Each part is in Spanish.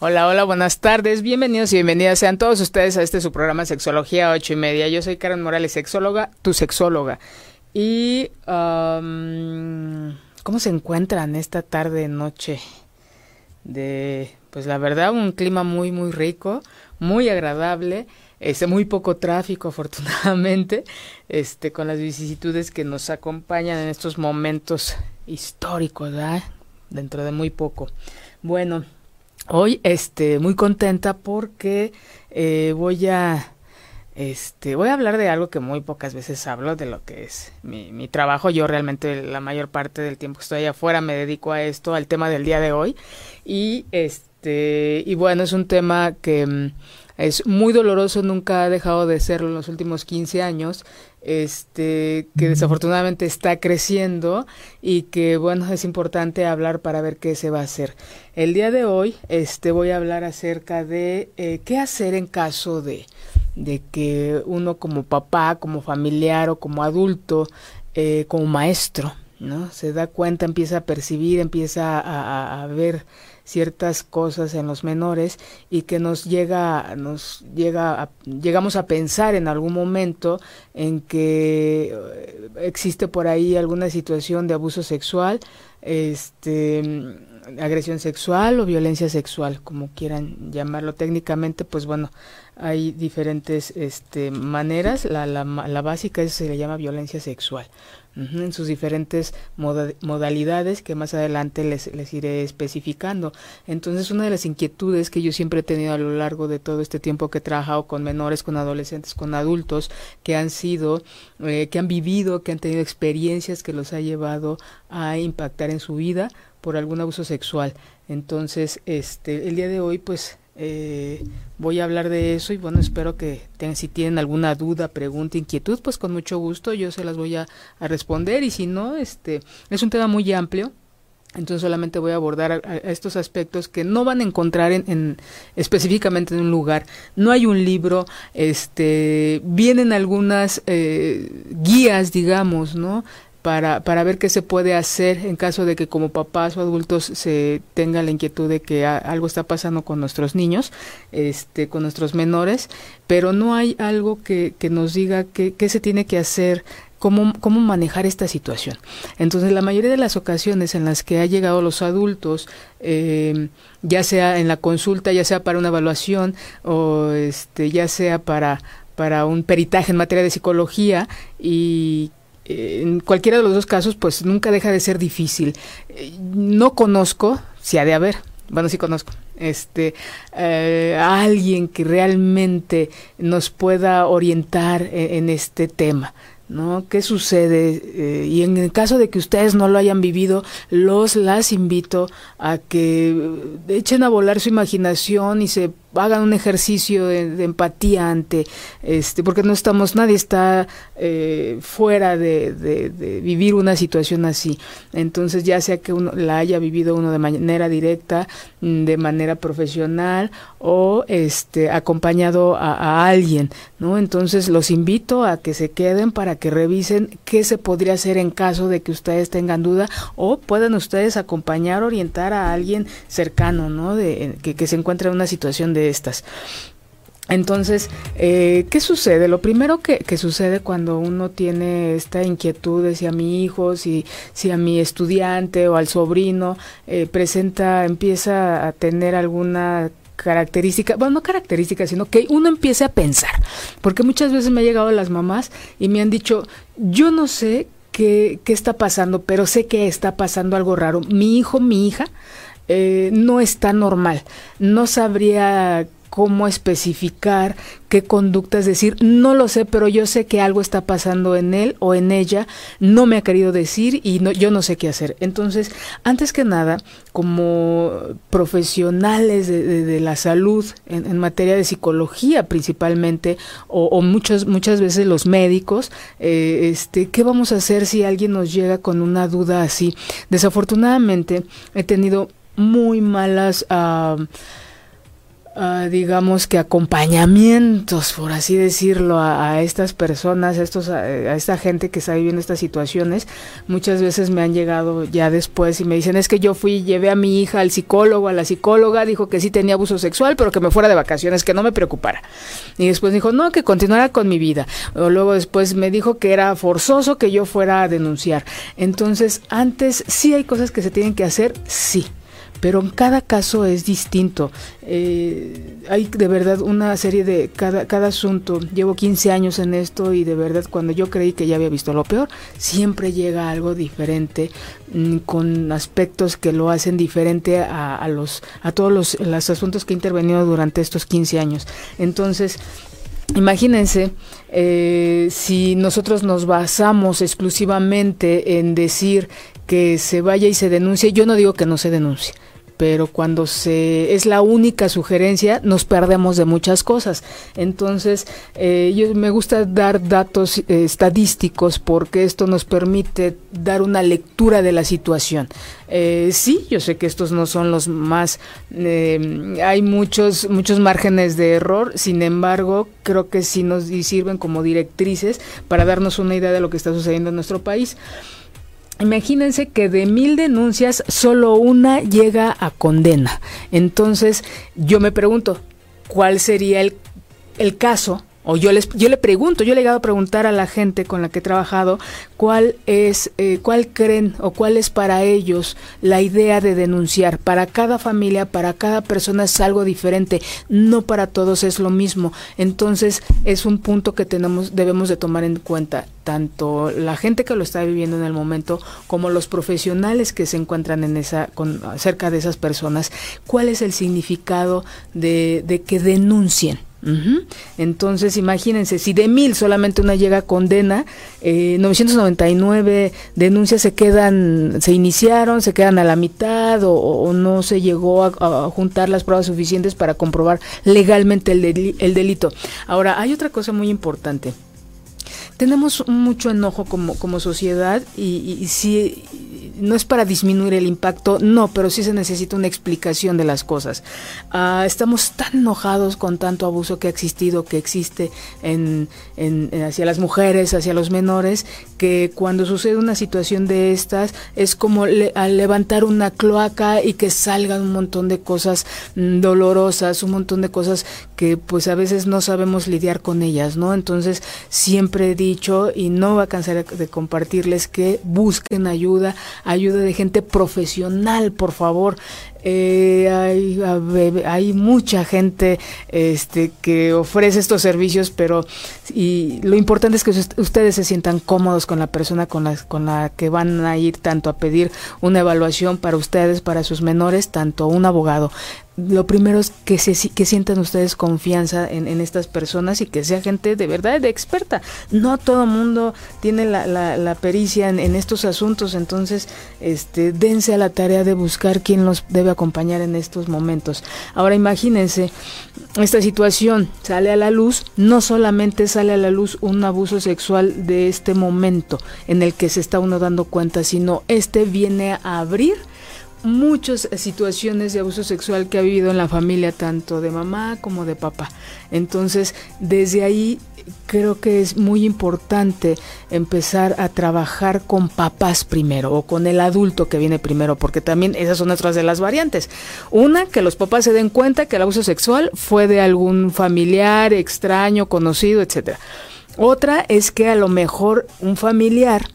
Hola, hola, buenas tardes, bienvenidos y bienvenidas sean todos ustedes a este su programa Sexología 8 y media. Yo soy Karen Morales, sexóloga, tu sexóloga. Y, ¿cómo se encuentran esta tarde, noche? De, pues la verdad, un clima muy, muy rico, muy agradable, este, muy poco tráfico, afortunadamente, este, con las vicisitudes que nos acompañan en estos momentos históricos, ¿verdad? Dentro de muy poco. Bueno, Hoy, este, muy contenta porque eh, voy a, este, voy a hablar de algo que muy pocas veces hablo, de lo que es mi, mi trabajo. Yo realmente la mayor parte del tiempo que estoy allá afuera me dedico a esto, al tema del día de hoy. Y este, y bueno, es un tema que mm, es muy doloroso, nunca ha dejado de serlo en los últimos 15 años, este, que desafortunadamente está creciendo y que bueno, es importante hablar para ver qué se va a hacer. El día de hoy este, voy a hablar acerca de eh, qué hacer en caso de, de que uno como papá, como familiar o como adulto, eh, como maestro, ¿no? Se da cuenta, empieza a percibir, empieza a, a ver ciertas cosas en los menores y que nos llega nos llega llegamos a pensar en algún momento en que eh, existe por ahí alguna situación de abuso sexual este agresión sexual o violencia sexual como quieran llamarlo. Técnicamente pues bueno hay diferentes este maneras. La, la, la básica es, se le llama violencia sexual en sus diferentes modalidades que más adelante les, les iré especificando. Entonces, una de las inquietudes que yo siempre he tenido a lo largo de todo este tiempo que he trabajado con menores, con adolescentes, con adultos, que han sido, eh, que han vivido, que han tenido experiencias que los ha llevado a impactar en su vida por algún abuso sexual. Entonces, este, el día de hoy, pues, eh, voy a hablar de eso y bueno, espero que si tienen alguna duda, pregunta, inquietud, pues con mucho gusto yo se las voy a, responder y si no, este es un tema muy amplio. Entonces solamente voy a abordar estos aspectos que no van a encontrar en, específicamente en un lugar. No hay un libro, este, vienen algunas eh, guías, digamos, ¿no? Para, para ver qué se puede hacer en caso de que como papás o adultos se tenga la inquietud de que algo está pasando con nuestros niños, este, con nuestros menores, pero no hay algo que, que nos diga qué, se tiene que hacer Cómo, cómo, manejar esta situación. Entonces, la mayoría de las ocasiones en las que ha llegado los adultos, eh, ya sea en la consulta, ya sea para una evaluación o este, ya sea para, para un peritaje en materia de psicología y en cualquiera de los dos casos, pues nunca deja de ser difícil. No conozco, si ha de haber, bueno, sí conozco, este, eh, alguien que realmente nos pueda orientar e, en, este tema. ¿No? ¿Qué sucede? Eh, y en el caso de que ustedes no lo hayan vivido, los las invito a que echen a volar su imaginación y se hagan un ejercicio de, empatía ante este porque no estamos nadie está eh, fuera de, de, vivir una situación así. Entonces ya sea que uno la haya vivido uno de manera directa mm, de manera profesional o este acompañado a, alguien no entonces los invito a que se queden para que revisen qué se podría hacer en caso de que ustedes tengan duda o puedan ustedes acompañar orientar a alguien cercano no de que, que se encuentre en una situación de estas. Entonces, eh, ¿qué sucede? Lo primero que, sucede cuando uno tiene esta inquietud de si a mi hijo, si, si a mi estudiante o al sobrino eh, presenta, empieza a tener alguna característica, bueno, no característica, sino que uno empiece a pensar, porque muchas veces me ha llegado las mamás y me han dicho, yo no sé qué, qué está pasando, pero sé que está pasando algo raro. Mi hijo, mi hija, eh, no está normal. No sabría cómo especificar qué conducta, es decir, no lo sé, pero yo sé que algo está pasando en él o en ella, no me ha querido decir y no, yo no sé qué hacer. Entonces, antes que nada, como profesionales de, la salud en, materia de psicología principalmente, o, muchas, muchas veces los médicos, eh, este, ¿qué vamos a hacer si alguien nos llega con una duda así? Desafortunadamente, he tenido muy malas... Ah, digamos que acompañamientos, por así decirlo, a, estas personas, a, a, esta gente que está viviendo estas situaciones. Muchas veces me han llegado ya después y me dicen, es que yo fui, llevé a mi hija al psicólogo, a la psicóloga, dijo que sí tenía abuso sexual, pero que me fuera de vacaciones, que no me preocupara. Y después dijo, no, que continuara con mi vida. O luego después me dijo que era forzoso que yo fuera a denunciar. Entonces, antes sí hay cosas que se tienen que hacer, sí pero en cada caso es distinto. Eh, hay de verdad una serie de cada, cada asunto. Llevo 15 años en esto y de verdad cuando yo creí que ya había visto lo peor, siempre llega algo diferente mm, con aspectos que lo hacen diferente a, los a todos los, los asuntos que he intervenido durante estos 15 años. Entonces, Imagínense eh, si nosotros nos basamos exclusivamente en decir que se vaya y se denuncie, yo no digo que no se denuncie, pero cuando se es la única sugerencia nos perdemos de muchas cosas. Entonces, eh, yo me gusta dar datos eh, estadísticos porque esto nos permite dar una lectura de la situación. Eh, sí, yo sé que estos no son los más, hay muchos muchos márgenes de error. Sin embargo, creo que sí nos sirven como directrices para darnos una idea de lo que está sucediendo en nuestro país. Imagínense que de mil denuncias solo una llega a condena. Entonces yo me pregunto, ¿cuál sería el, el caso o yo les yo le pregunto, yo le he llegado a preguntar a la gente con la que he trabajado cuál es eh, cuál creen o cuál es para ellos la idea de denunciar. Para cada familia, para cada persona es algo diferente, no para todos es lo mismo. Entonces, es un punto que tenemos debemos de tomar en cuenta tanto la gente que lo está viviendo en el momento como los profesionales que se encuentran en esa con cerca de esas personas, cuál es el significado de, de que denuncien entonces, imagínense, si de mil solamente una llega a condena, eh, 999 denuncias se quedan, se iniciaron, se quedan a la mitad o, no se llegó a, juntar las pruebas suficientes para comprobar legalmente el, el delito. Ahora, hay otra cosa muy importante tenemos mucho enojo como, como sociedad y, y, si no es para disminuir el impacto, no, pero sí se necesita una explicación de las cosas. Ah, estamos tan enojados con tanto abuso que ha existido, que existe en, hacia las mujeres, hacia los menores, que cuando sucede una situación de estas es como al levantar una cloaca y que salgan un montón de cosas mm, dolorosas, un montón de cosas que pues a veces no sabemos lidiar con ellas, ¿no? Entonces siempre he dicho y no va a cansar de compartirles que busquen ayuda, ayuda de gente profesional, por favor. Eh, hay, hay, mucha gente este, que ofrece estos servicios, pero y lo importante es que ustedes se sientan cómodos con la persona con la, con la que van a ir tanto a pedir una evaluación para ustedes, para sus menores, tanto un abogado lo primero es que, se, que sientan ustedes confianza en, estas personas y que sea gente de verdad de experta. No todo mundo tiene la, la, pericia en, estos asuntos, entonces este, dense a la tarea de buscar quién los debe acompañar en estos momentos. Ahora imagínense, esta situación sale a la luz, no solamente sale a la luz un abuso sexual de este momento en el que se está uno dando cuenta, sino este viene a abrir muchas situaciones de abuso sexual que ha vivido en la familia, tanto de mamá como de papá. Entonces, desde ahí creo que es muy importante empezar a trabajar con papás primero o con el adulto que viene primero, porque también esas son otras de las variantes. Una, que los papás se den cuenta que el abuso sexual fue de algún familiar, extraño, conocido, etcétera. Otra es que a lo mejor un familiar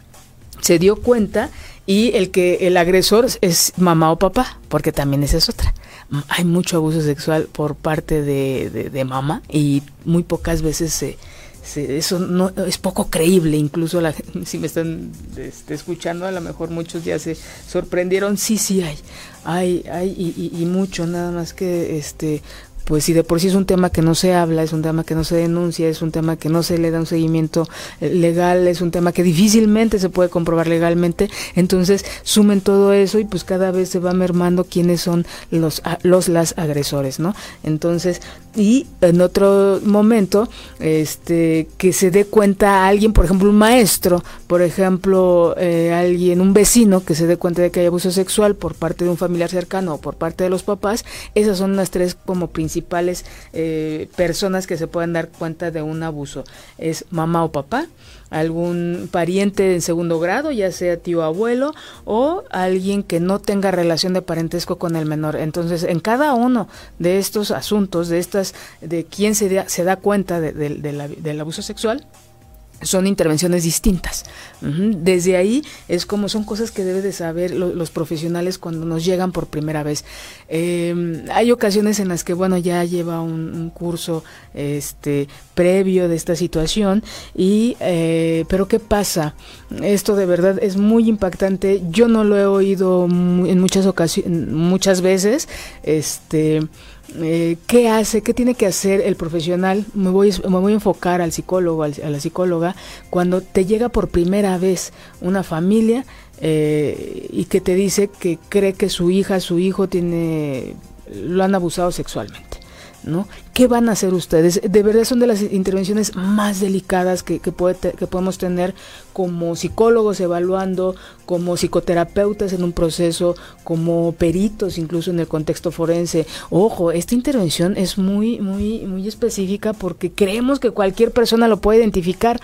se dio cuenta y el que el agresor es mamá o papá, porque también esa es otra. Hay mucho abuso sexual por parte de, de, mamá y muy pocas veces se, eso no es poco creíble, incluso la, si me están este, escuchando, a lo mejor muchos ya se sorprendieron, sí, sí hay, hay, hay y, y mucho, nada más que este pues si de por sí es un tema que no se habla, es un tema que no se denuncia, es un tema que no se le da un seguimiento eh, legal, es un tema que difícilmente se puede comprobar legalmente, entonces sumen todo eso y pues cada vez se va mermando quiénes son los los las agresores, ¿no? Entonces, y en otro momento este que se dé cuenta a alguien, por ejemplo, un maestro, por ejemplo, eh, alguien, un vecino que se dé cuenta de que hay abuso sexual por parte de un familiar cercano o por parte de los papás, esas son las tres como principales eh, personas que se pueden dar cuenta de un abuso. Es mamá o papá, algún pariente en segundo grado, ya sea tío abuelo, o alguien que no tenga relación de parentesco con el menor. Entonces, en cada uno de estos asuntos, de estas, de quién se da, se da cuenta del abuso sexual, son intervenciones distintas. Desde ahí es como son cosas que deben de saber los profesionales cuando nos llegan por primera vez. Em, hay ocasiones en las que, bueno, ya lleva un, curso este, previo de esta situación, y, eh, pero ¿qué pasa? Esto de verdad es muy impactante. Yo no lo he oído en muchas ocasiones, muchas veces, este eh, qué hace, qué tiene que hacer el profesional. Me voy, me voy a enfocar al psicólogo, a la psicóloga, cuando te llega por primera vez una familia eh, y que te dice que cree que su hija, su hijo tiene, lo han abusado sexualmente. ¿No? ¿Qué van a hacer ustedes? De verdad son de las intervenciones más delicadas que, que, que podemos tener como psicólogos evaluando, como psicoterapeutas en un proceso, como peritos incluso en el contexto forense. Ojo, esta intervención es muy, muy, muy específica porque creemos que cualquier persona lo puede identificar.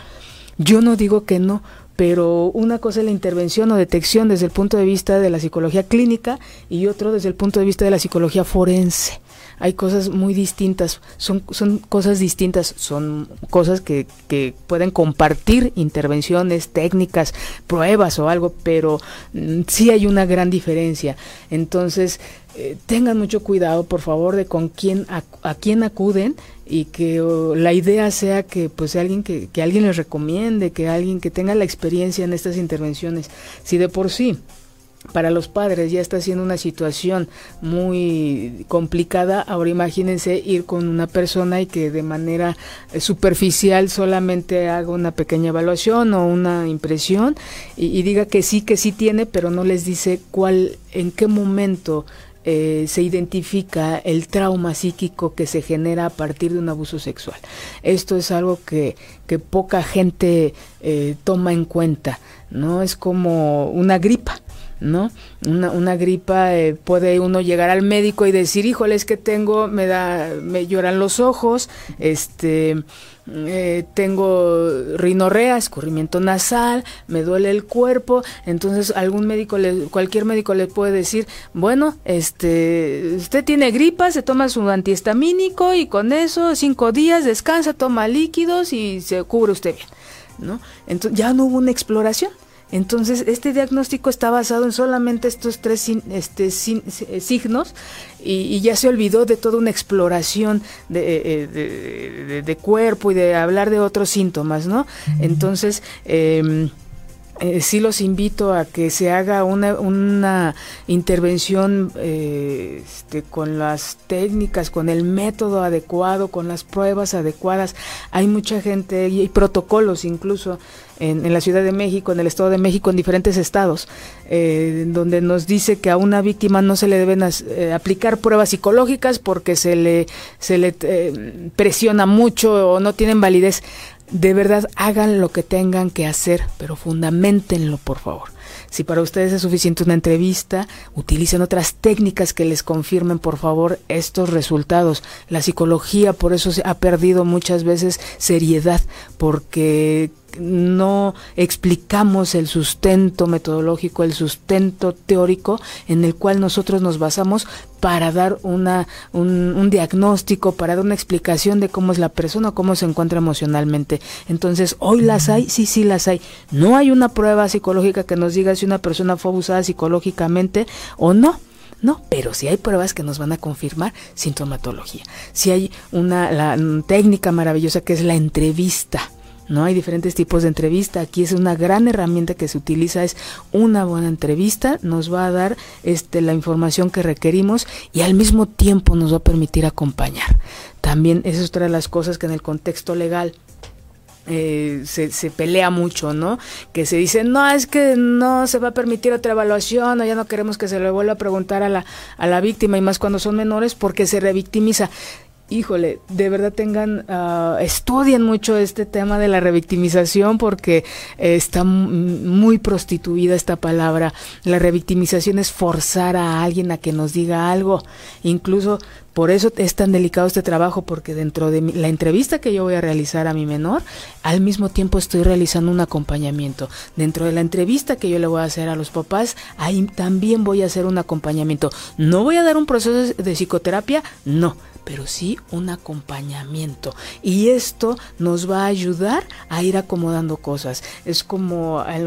Yo no digo que no, pero una cosa es la intervención o detección desde el punto de vista de la psicología clínica y otro desde el punto de vista de la psicología forense hay cosas muy distintas, son, son cosas distintas, son cosas que, que pueden compartir intervenciones, técnicas, pruebas o algo, pero mm, sí hay una gran diferencia. Entonces, eh, tengan mucho cuidado, por favor, de con quién a, quién acuden y que la idea sea que pues alguien que, que alguien les recomiende, que alguien que tenga la experiencia en estas intervenciones. Si de por sí para los padres ya está siendo una situación muy complicada. Ahora imagínense ir con una persona y que de manera eh, superficial solamente haga una pequeña evaluación o una impresión y, diga que sí, que sí tiene, pero no les dice cuál, en qué momento eh, se identifica el trauma psíquico que se genera a partir de un abuso sexual. Esto es algo que, que poca gente eh, toma en cuenta, ¿no? Es como una gripa ¿no? Una, una gripa eh, puede uno llegar al médico y decir, híjole, es que tengo, me da, me lloran los ojos, este, eh, tengo rinorrea, escurrimiento nasal, me duele el cuerpo, entonces algún médico, le, cualquier médico le puede decir, bueno, este, usted tiene gripa, se toma su antihistamínico y con eso cinco días descansa, toma líquidos y se cubre usted bien, ¿no? Entonces ya no hubo una exploración. Entonces, este diagnóstico está basado en solamente estos tres este, eh, signos y, ya se olvidó de toda una exploración eh, de, de, cuerpo y de hablar de otros síntomas, ¿no? Entonces, eh, eh, sí los invito a que se haga una, una intervención eh, este, con las técnicas, con el método adecuado, con las pruebas adecuadas. Hay mucha gente y hay protocolos incluso en, en, la Ciudad de México, en el Estado de México, en diferentes estados, eh, donde nos dice que a una víctima no se le deben eh, aplicar pruebas psicológicas porque se le, se le eh, presiona mucho o no tienen validez de verdad hagan lo que tengan que hacer, pero fundamentenlo, por favor. Si para ustedes es suficiente una entrevista, utilicen otras técnicas que les confirmen, por favor, estos resultados. La psicología por eso ha perdido muchas veces seriedad, porque no explicamos el sustento metodológico, el sustento teórico en el cual nosotros nos basamos para dar una, un, diagnóstico, para dar una explicación de cómo es la persona, cómo se encuentra emocionalmente. Entonces, hoy las hay, sí, sí las hay. No hay una prueba psicológica que nos diga si una persona fue abusada psicológicamente o no No, pero si hay pruebas que nos van a confirmar sintomatología. Si hay una la, técnica maravillosa que es la entrevista. ¿No? Hay diferentes tipos de entrevista. Aquí es una gran herramienta que se utiliza, es una buena entrevista, nos va a dar este, la información que requerimos y al mismo tiempo nos va a permitir acompañar. También esa es otra de las cosas que en el contexto legal eh, se, se, pelea mucho, ¿no? Que se dice, no, es que no se va a permitir otra evaluación o ya no queremos que se le vuelva a preguntar a la, a la víctima y más cuando son menores porque se revictimiza híjole, de verdad tengan, uh, estudien mucho este tema de la revictimización porque está muy prostituida esta palabra. La revictimización es forzar a alguien a que nos diga algo. Incluso por eso es tan delicado este trabajo porque dentro de la entrevista que yo voy a realizar a mi menor, al mismo tiempo estoy realizando un acompañamiento. Dentro de la entrevista que yo le voy a hacer a los papás, ahí también voy a hacer un acompañamiento. No voy a dar un proceso de psicoterapia, no pero sí un acompañamiento. Y esto nos va a ayudar a ir acomodando cosas. Es como en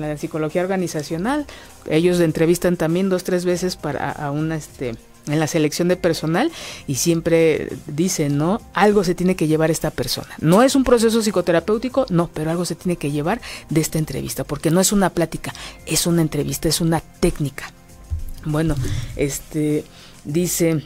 la, psicología organizacional, ellos entrevistan también dos, tres veces para a una este en la selección de personal y siempre dicen, ¿no? Algo se tiene que llevar esta persona. No es un proceso psicoterapéutico, no, pero algo se tiene que llevar de esta entrevista, porque no es una plática, es una entrevista, es una técnica. Bueno, este dice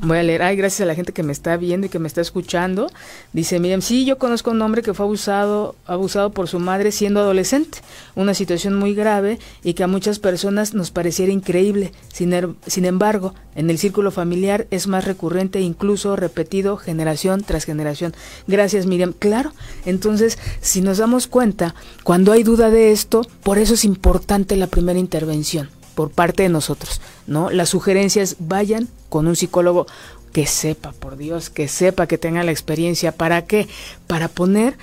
Voy a leer, ay, gracias a la gente que me está viendo y que me está escuchando. Dice, miren, sí, yo conozco a un hombre que fue abusado, abusado por su madre siendo adolescente, una situación muy grave y que a muchas personas nos pareciera increíble. Sin, er, sin embargo, en el círculo familiar es más recurrente incluso repetido generación tras generación. Gracias, Miriam. Claro, entonces, si nos damos cuenta, cuando hay duda de esto, por eso es importante la primera intervención por parte de nosotros, ¿no? Las sugerencias vayan con un psicólogo que sepa, por Dios, que sepa, que tenga la experiencia. ¿Para qué? Para poner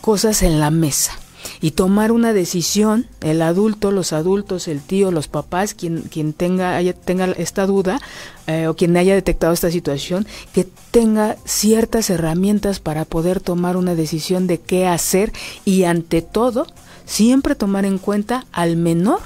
cosas en la mesa y tomar una decisión, el adulto, los adultos, el tío, los papás, quien, quien tenga, haya, tenga esta duda eh, o quien haya detectado esta situación, que tenga ciertas herramientas para poder tomar una decisión de qué hacer y ante todo, siempre tomar en cuenta al menor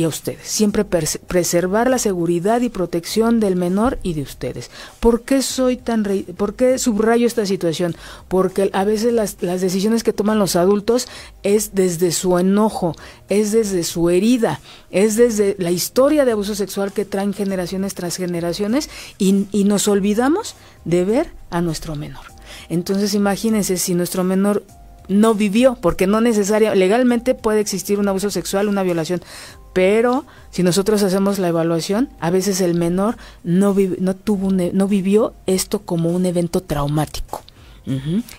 y a ustedes. Siempre preservar la seguridad y protección del menor y de ustedes. ¿Por qué soy tan por qué subrayo esta situación? Porque a veces las, las decisiones que toman los adultos es desde su enojo, es desde su herida, es desde la historia de abuso sexual que traen generaciones tras generaciones y, y nos olvidamos de ver a nuestro menor. Entonces imagínense si nuestro menor no vivió, porque no necesariamente, legalmente puede existir un abuso sexual, una violación, pero si nosotros hacemos la evaluación, a veces el menor no, no, tuvo e, no vivió esto como un evento traumático.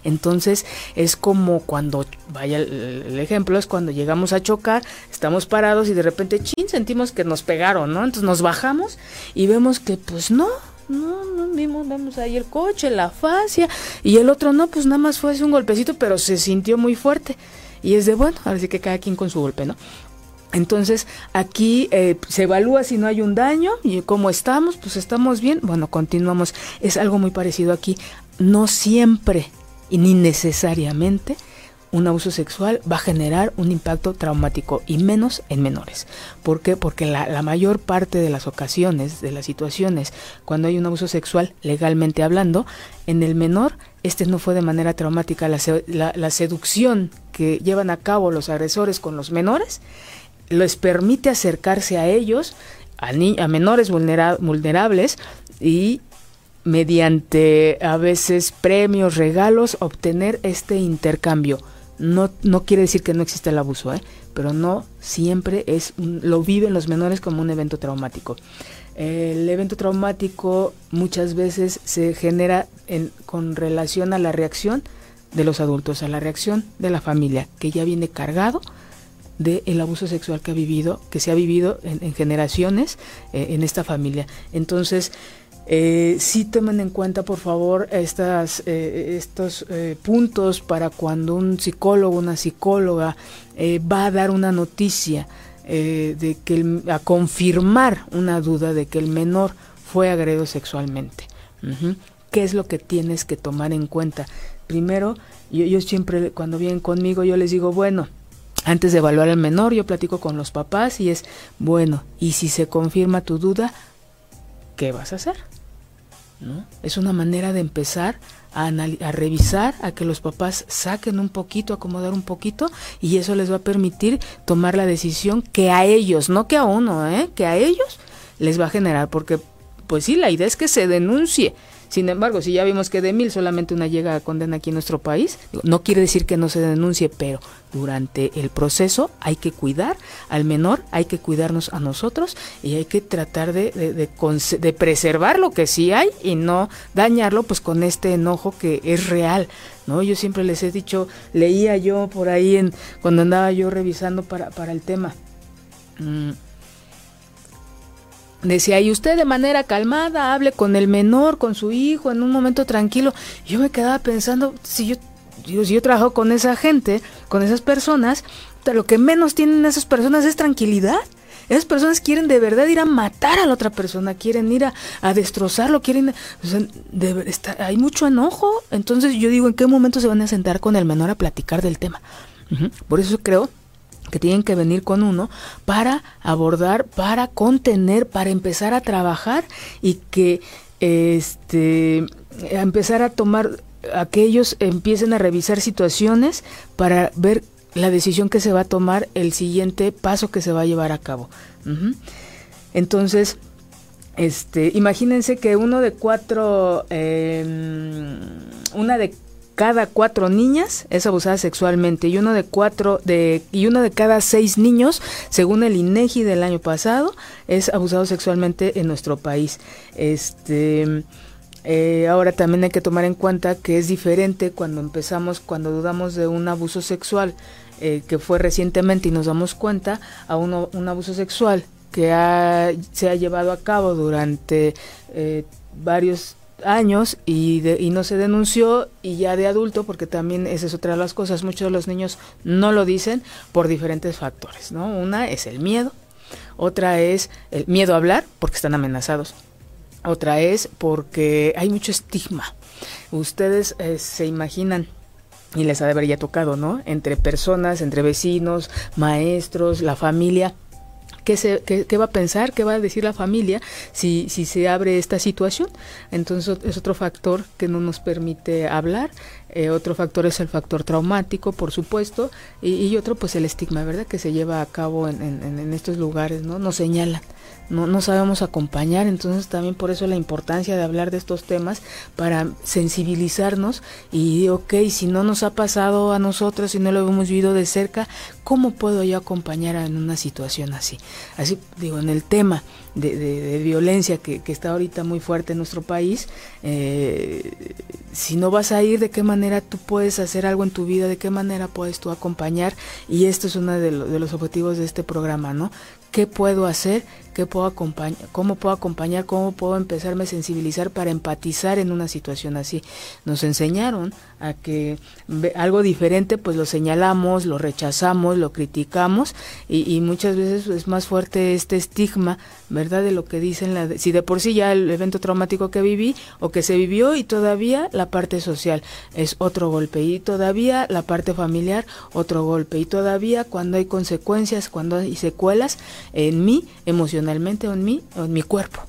Entonces es como cuando, vaya el, ejemplo, es cuando llegamos a chocar, estamos parados y de repente, chin, sentimos que nos pegaron, ¿no? Entonces nos bajamos y vemos que pues no, no, no vimos, vemos ahí el coche, la fascia, y el otro no, pues nada más fue un golpecito, pero se sintió muy fuerte. Y es de bueno, así que cada quien con su golpe, ¿no? Entonces aquí eh, se evalúa si no hay un daño y cómo estamos, pues estamos bien. Bueno, continuamos. Es algo muy parecido aquí. No siempre y ni necesariamente un abuso sexual va a generar un impacto traumático y menos en menores. ¿Por qué? Porque la, mayor parte de las ocasiones, de las situaciones, cuando hay un abuso sexual, legalmente hablando, en el menor, este no fue de manera traumática. La, la seducción que llevan a cabo los agresores con los menores les permite acercarse a ellos, a, a menores vulnerables y mediante a veces premios, regalos, obtener este intercambio. No, no quiere decir que no exista el abuso, ¿eh? pero no siempre es lo viven los menores como un evento traumático. El evento traumático muchas veces se genera en, con relación a la reacción de los adultos, a la reacción de la familia, que ya viene cargado del abuso sexual que ha vivido, que se ha vivido en, generaciones eh, en esta familia. Entonces, eh, sí tomen en cuenta, por favor, estas, eh, estos eh, puntos para cuando un psicólogo, una psicóloga va a dar una noticia de que a confirmar una duda de que el menor fue agredido sexualmente. ¿Qué es lo que tienes que tomar en cuenta? Primero, yo siempre, cuando vienen conmigo, yo les digo, bueno, antes de evaluar al menor, yo platico con los papás y es, bueno, y si se confirma tu duda, ¿qué vas a hacer? ¿No? Es una manera de empezar a, a, revisar, a que los papás saquen un poquito, acomodar un poquito, y eso les va a permitir tomar la decisión que a ellos, no que a uno, ¿eh? que a ellos les va a generar, porque pues sí, la idea es que se denuncie, sin embargo, si ya vimos que de mil solamente una llega a condena aquí en nuestro país, no quiere decir que no se denuncie, pero durante el proceso hay que cuidar al menor, hay que cuidarnos a nosotros y hay que tratar de, de, preservar lo que sí hay y no dañarlo pues con este enojo que es real. ¿no? Yo siempre les he dicho, leía yo por ahí en, cuando andaba yo revisando para, para el tema. Mm, Decía, y usted de manera calmada hable con el menor, con su hijo, en un momento tranquilo. Yo me quedaba pensando, si yo, si yo trabajo con esa gente, con esas personas, lo que menos tienen esas personas es tranquilidad. Esas personas quieren de verdad ir a matar a la otra persona, quieren ir a, destrozarlo, quieren... hay mucho enojo. Entonces yo digo, ¿en qué momento se van a sentar con el menor a platicar del tema? Por eso creo que tienen que venir con uno para abordar, para contener, para empezar a trabajar y que este empezar a tomar aquellos empiecen a revisar situaciones para ver la decisión que se va a tomar, el siguiente paso que se va a llevar a cabo. Entonces, este, imagínense que uno de cuatro, em, una de cada cuatro niñas es abusada sexualmente y uno de cuatro de y uno de cada seis niños, según el INEGI del año pasado, es abusado sexualmente en nuestro país. Este eh, ahora también hay que tomar en cuenta que es diferente cuando empezamos, cuando dudamos de un abuso sexual eh, que fue recientemente y nos damos cuenta a uno, un abuso sexual que se ha llevado a cabo durante eh, varios años y, y no se denunció y ya de adulto, porque también esa es otra de las cosas, muchos de los niños no lo dicen por diferentes factores, ¿no? Una es el miedo, otra es el miedo a hablar porque están amenazados, otra es porque hay mucho estigma. Ustedes eh, se imaginan y les ha de haber ya tocado, ¿no? Entre personas, entre vecinos, maestros, la familia, ¿Qué, se, qué, va a pensar? ¿Qué va a decir la familia si, si se abre esta situación? Entonces es otro factor que no nos permite hablar. Eh, otro factor es el factor traumático, por supuesto, y, otro pues el estigma, ¿verdad? Que se lleva a cabo en, en, estos lugares, ¿no? Nos señalan no, no sabemos acompañar, entonces también por eso la importancia de hablar de estos temas para sensibilizarnos y, ok, si no nos ha pasado a nosotros, si no lo hemos vivido de cerca, ¿cómo puedo yo acompañar en una situación así? Así digo, en el tema de, violencia que, está ahorita muy fuerte en nuestro país, eh, si no vas a ir, ¿de qué manera tú puedes hacer algo en tu vida? ¿De qué manera puedes tú acompañar? Y esto es uno de, de los objetivos de este programa, ¿no? ¿Qué puedo hacer? ¿Qué puedo acompañar? ¿Cómo puedo acompañar? ¿Cómo puedo empezarme a sensibilizar para empatizar en una situación así? Nos enseñaron a que algo diferente pues lo señalamos, lo rechazamos, lo criticamos y, muchas veces es más fuerte este estigma, ¿verdad? De lo que dicen, la, si de por sí ya el evento traumático que viví o que se vivió y todavía la parte social es otro golpe y todavía la parte familiar otro golpe y todavía cuando hay consecuencias, cuando hay secuelas, en mí, emocionalmente o en mí, o en mi cuerpo.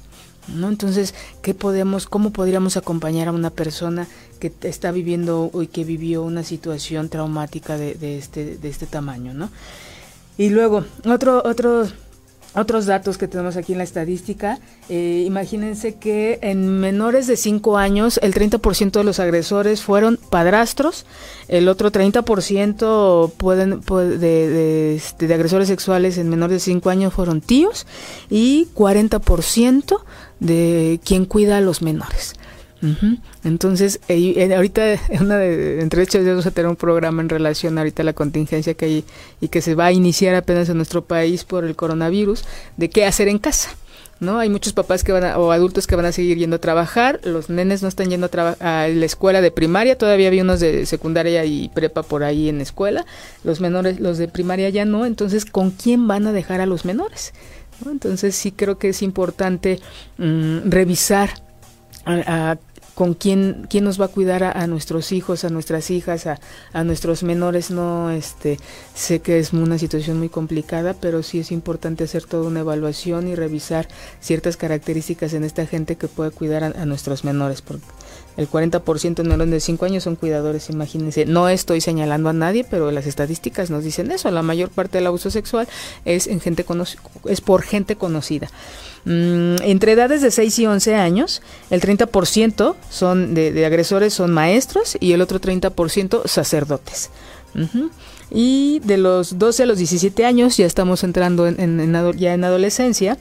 ¿No? Entonces, ¿qué podemos, cómo podríamos acompañar a una persona que está viviendo y que vivió una situación traumática de, este, de este tamaño, ¿no? Y luego, otro, otro otros datos que tenemos aquí en la estadística, eh, imagínense que en menores de 5 años el 30% de los agresores fueron padrastros, el otro 30% pueden, de, este, de, agresores sexuales en menores de 5 años fueron tíos y 40% de quien cuida a los menores. Entonces, eh, ahorita, una de, entre hechos, vamos a tener un programa en relación ahorita a la contingencia que hay y que se va a iniciar apenas en nuestro país por el coronavirus, de qué hacer en casa. ¿no? Hay muchos papás que van o adultos que van a seguir yendo a trabajar, los nenes no están yendo a, a la escuela de primaria, todavía hay unos de secundaria y prepa por ahí en escuela, los menores, los de primaria ya no, entonces, ¿con quién van a dejar a los menores? Entonces sí creo que es importante mm, revisar a, con quién, quién nos va a cuidar a, nuestros hijos, a nuestras hijas, a, nuestros menores. No, este, sé que es una situación muy complicada, pero sí es importante hacer toda una evaluación y revisar ciertas características en esta gente que puede cuidar a, nuestros menores. El 40% de menores de 5 años son cuidadores, imagínense. No estoy señalando a nadie, pero las estadísticas nos dicen eso. La mayor parte del abuso sexual es, en gente es por gente conocida. Mm, entre edades de 6 y 11 años, el 30% son de, agresores son maestros y el otro 30% sacerdotes. Y de los 12 a los 17 años ya estamos entrando en, ya en adolescencia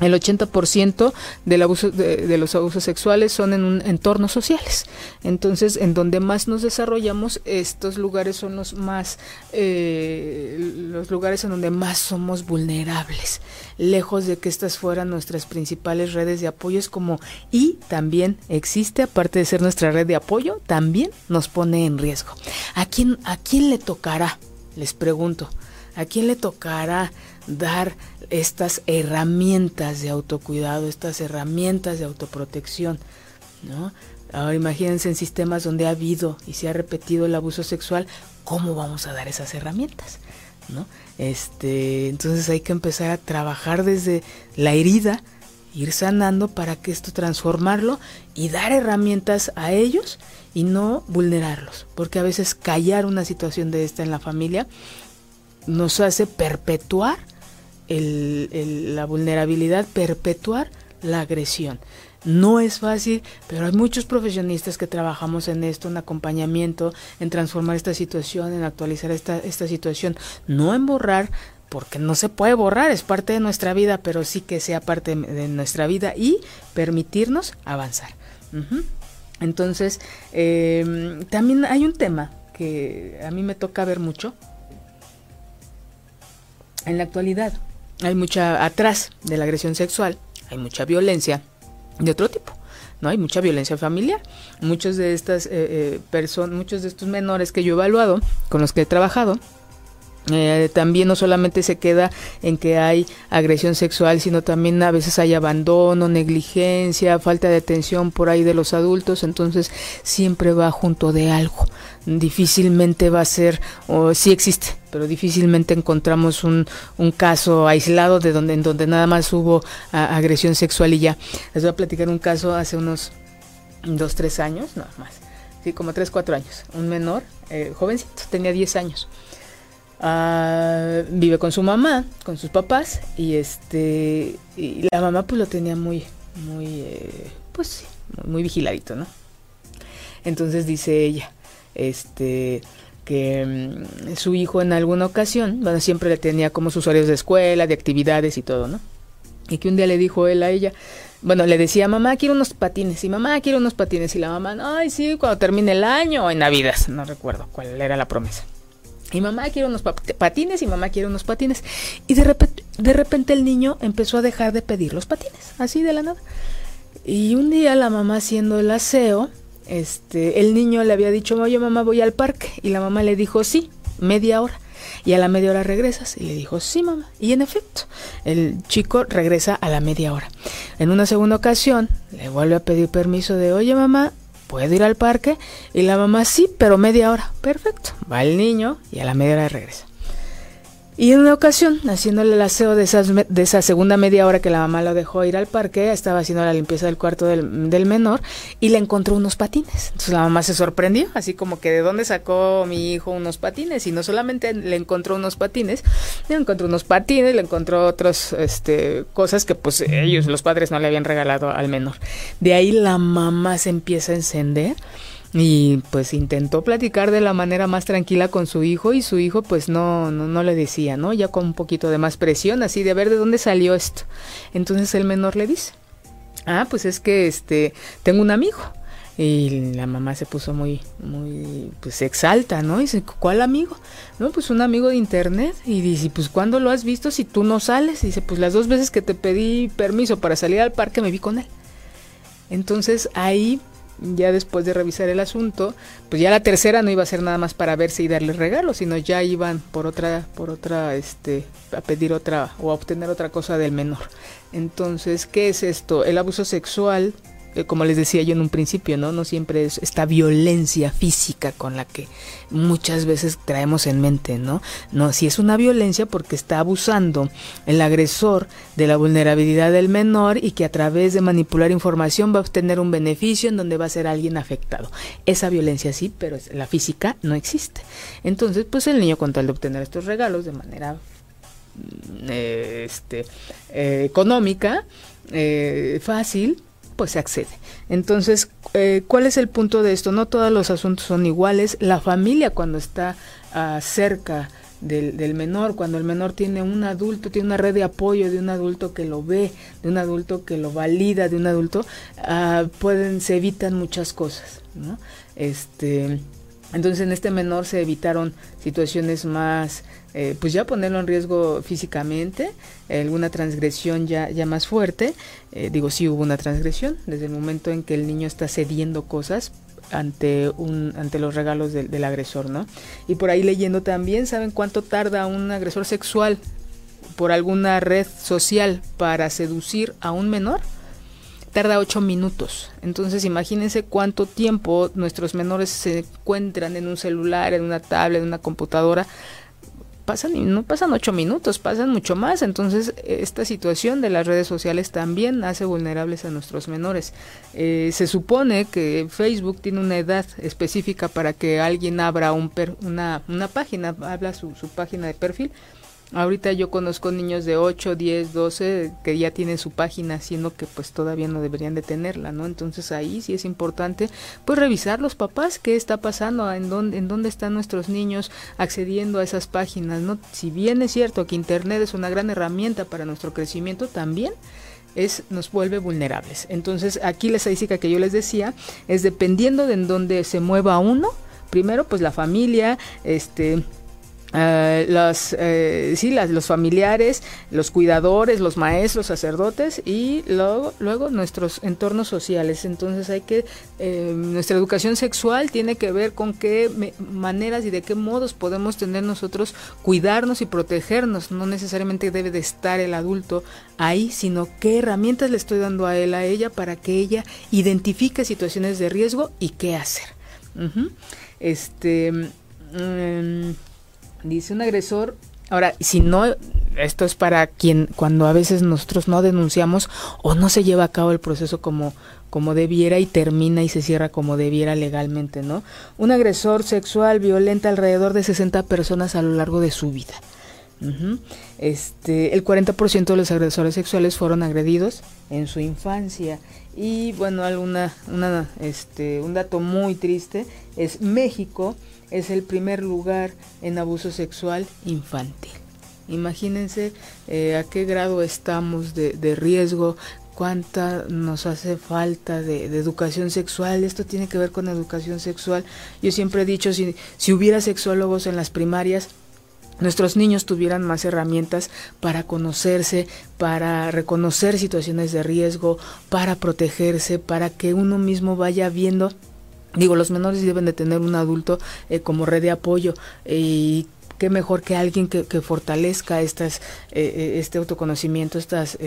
el 80% del abuso, de, los abusos sexuales son en un, entornos sociales. Entonces, en donde más nos desarrollamos, estos lugares son los más, eh, los lugares en donde más somos vulnerables. Lejos de que estas fueran nuestras principales redes de apoyo, es como, y también existe, aparte de ser nuestra red de apoyo, también nos pone en riesgo. ¿A quién, a quién le tocará? Les pregunto. ¿A quién le tocará dar estas herramientas de autocuidado, estas herramientas de autoprotección, ¿no? Ahora imagínense en sistemas donde ha habido y se ha repetido el abuso sexual, ¿cómo vamos a dar esas herramientas? ¿No? Este, entonces hay que empezar a trabajar desde la herida, ir sanando para que esto transformarlo y dar herramientas a ellos y no vulnerarlos, porque a veces callar una situación de esta en la familia nos hace perpetuar la vulnerabilidad, perpetuar la agresión. No es fácil, pero hay muchos profesionistas que trabajamos en esto, en acompañamiento, en transformar esta situación, en actualizar esta, esta situación, no en borrar, porque no se puede borrar, es parte de nuestra vida, pero sí que sea parte de nuestra vida y permitirnos avanzar. Entonces, em, también hay un tema que a mí me toca ver mucho en la actualidad hay mucha atrás de la agresión sexual, hay mucha violencia de otro tipo. ¿no? Hay mucha violencia familiar. Muchos de estas eh, eh, personas, muchos de estos menores que yo he evaluado, con los que he trabajado, eh, también no solamente se queda en que hay agresión sexual, sino también a veces hay abandono, negligencia, falta de atención por ahí de los adultos, entonces siempre va junto de algo. Difícilmente va a ser, o sí existe, pero difícilmente encontramos un, un caso aislado de donde, en donde nada más hubo agresión sexual y ya. Les voy a platicar un caso hace unos dos, tres años, no más, sí, como tres, cuatro años. Un menor, eh, jovencito, tenía diez años. Ah, vive con su mamá, con sus papás, y este, y la mamá pues lo tenía muy, muy, eh, pues sí, muy vigiladito, ¿no? Entonces dice ella, este, que mm, su hijo en alguna ocasión, bueno, siempre le tenía como sus horarios de escuela, de actividades y todo, ¿no? Y que un día le dijo él a ella, bueno, le decía, mamá, quiero unos patines, y mamá, quiero unos patines, y la mamá, ay, sí, cuando termine el año, o en Navidad, no recuerdo cuál era la promesa. Y mamá quiere unos patines y mamá quiere unos patines. Y de repente, el niño empezó a dejar de pedir los patines, así de la nada. Y un día la mamá haciendo el aseo, este, el niño le había dicho, oye mamá, voy al parque. Y la mamá le dijo, sí, media hora. Y a la media hora regresas. Y le dijo, sí, mamá. Y en efecto, el chico regresa a la media hora. En una segunda ocasión, le vuelve a pedir permiso de, oye, mamá, ¿puedo ir al parque? Y la mamá, sí, pero media hora. Perfecto. Va el niño y a la media hora regresa. Y en una ocasión, haciéndole el aseo de, esas, de esa segunda media hora que la mamá lo dejó ir al parque, estaba haciendo la limpieza del cuarto del, del, menor y le encontró unos patines. Entonces la mamá se sorprendió, así como que de dónde sacó mi hijo unos patines. Y no solamente le encontró unos patines, le encontró unos patines, le encontró otras este, cosas que pues ellos, los padres, no le habían regalado al menor. De ahí la mamá se empieza a encender y pues intentó platicar de la manera más tranquila con su hijo y su hijo pues no, no, no, le decía, ¿no? Ya con un poquito de más presión, así de ver de dónde salió esto. Entonces el menor le dice, ah, pues es que este, tengo un amigo. Y la mamá se puso muy, muy, pues exalta, ¿no? Y dice, ¿cuál amigo? No, pues un amigo de internet. Y dice, pues ¿cuándo lo has visto si tú no sales? Y dice, pues las dos veces que te pedí permiso para salir al parque me vi con él. Entonces ahí ya después de revisar el asunto, pues ya la tercera no iba a ser nada más para verse y darle regalos, sino ya iban por otra, por otra, este, a pedir otra o a obtener otra cosa del menor. Entonces, ¿qué es esto? El abuso sexual como les decía yo en un principio, ¿no? No siempre es esta violencia física con la que muchas veces traemos en mente, ¿no? No, si es una violencia porque está abusando el agresor de la vulnerabilidad del menor y que a través de manipular información va a obtener un beneficio en donde va a ser alguien afectado. Esa violencia sí, pero la física no existe. Entonces, pues el niño con tal de obtener estos regalos de manera mm, este, eh, económica, eh, fácil, pues se accede. Entonces, eh, ¿cuál es el punto de esto? No todos los asuntos son iguales. La familia cuando está ah, cerca del, menor, cuando el menor tiene un adulto, tiene una red de apoyo de un adulto que lo ve, de un adulto que lo valida, de un adulto, ah, pueden, se evitan muchas cosas, ¿no? Este, entonces en este menor se evitaron situaciones más, eh, pues ya ponerlo en riesgo físicamente, alguna transgresión ya, ya más fuerte. Eh, digo, sí hubo una transgresión desde el momento en que el niño está cediendo cosas ante un ante los regalos del agresor, ¿no? Y por ahí leyendo también, ¿saben cuánto tarda un agresor sexual por alguna red social para seducir a un menor? Tarda 8 minutos. Entonces imagínense cuánto tiempo nuestros menores se encuentran en un celular, en una tablet, en una computadora. Pasan no pasan 8 minutos, pasan mucho más. Entonces esta situación de las redes sociales también hace vulnerables a nuestros menores. Eh, se supone que Facebook tiene una edad específica para que alguien abra un una, una página, habla su página de perfil Ahorita yo conozco niños de 8, 10, 12 que ya tienen su página, siendo que pues todavía no deberían de tenerla, ¿no? Entonces ahí sí es importante pues revisar los papás qué está pasando, en dónde, en dónde están nuestros niños accediendo a esas páginas, ¿no? Si bien es cierto que Internet es una gran herramienta para nuestro crecimiento, también es, nos vuelve vulnerables. Entonces aquí la estadística que yo les decía es dependiendo de en dónde se mueva uno, primero pues la familia, este Uh, los, eh, sí, las, los familiares, los cuidadores, los maestros, sacerdotes y luego, luego nuestros entornos sociales. Entonces hay que, eh, nuestra educación sexual tiene que ver con qué maneras y de qué modos podemos tener nosotros cuidarnos y protegernos. No necesariamente debe de estar el adulto ahí, sino qué herramientas le estoy dando a él, a ella, para que ella identifique situaciones de riesgo y qué hacer. Este. Mm, Dice un agresor, ahora, si no, esto es para quien cuando a veces nosotros no denunciamos o no se lleva a cabo el proceso como, como debiera y termina y se cierra como debiera legalmente, ¿no? Un agresor sexual violenta alrededor de 60 personas a lo largo de su vida. Este, el 40% de los agresores sexuales fueron agredidos en su infancia. Y bueno, alguna, una, este, un dato muy triste es México es el primer lugar en abuso sexual infantil. Imagínense eh, a qué grado estamos de, riesgo, cuánta nos hace falta de, educación sexual. Esto tiene que ver con educación sexual. Yo siempre he dicho, si, si hubiera sexólogos en las primarias, nuestros niños tuvieran más herramientas para conocerse, para reconocer situaciones de riesgo, para protegerse, para que uno mismo vaya viendo Digo, los menores deben de tener un adulto eh, como red de apoyo y qué mejor que alguien que, fortalezca estas, eh, eh, este autoconocimiento, estas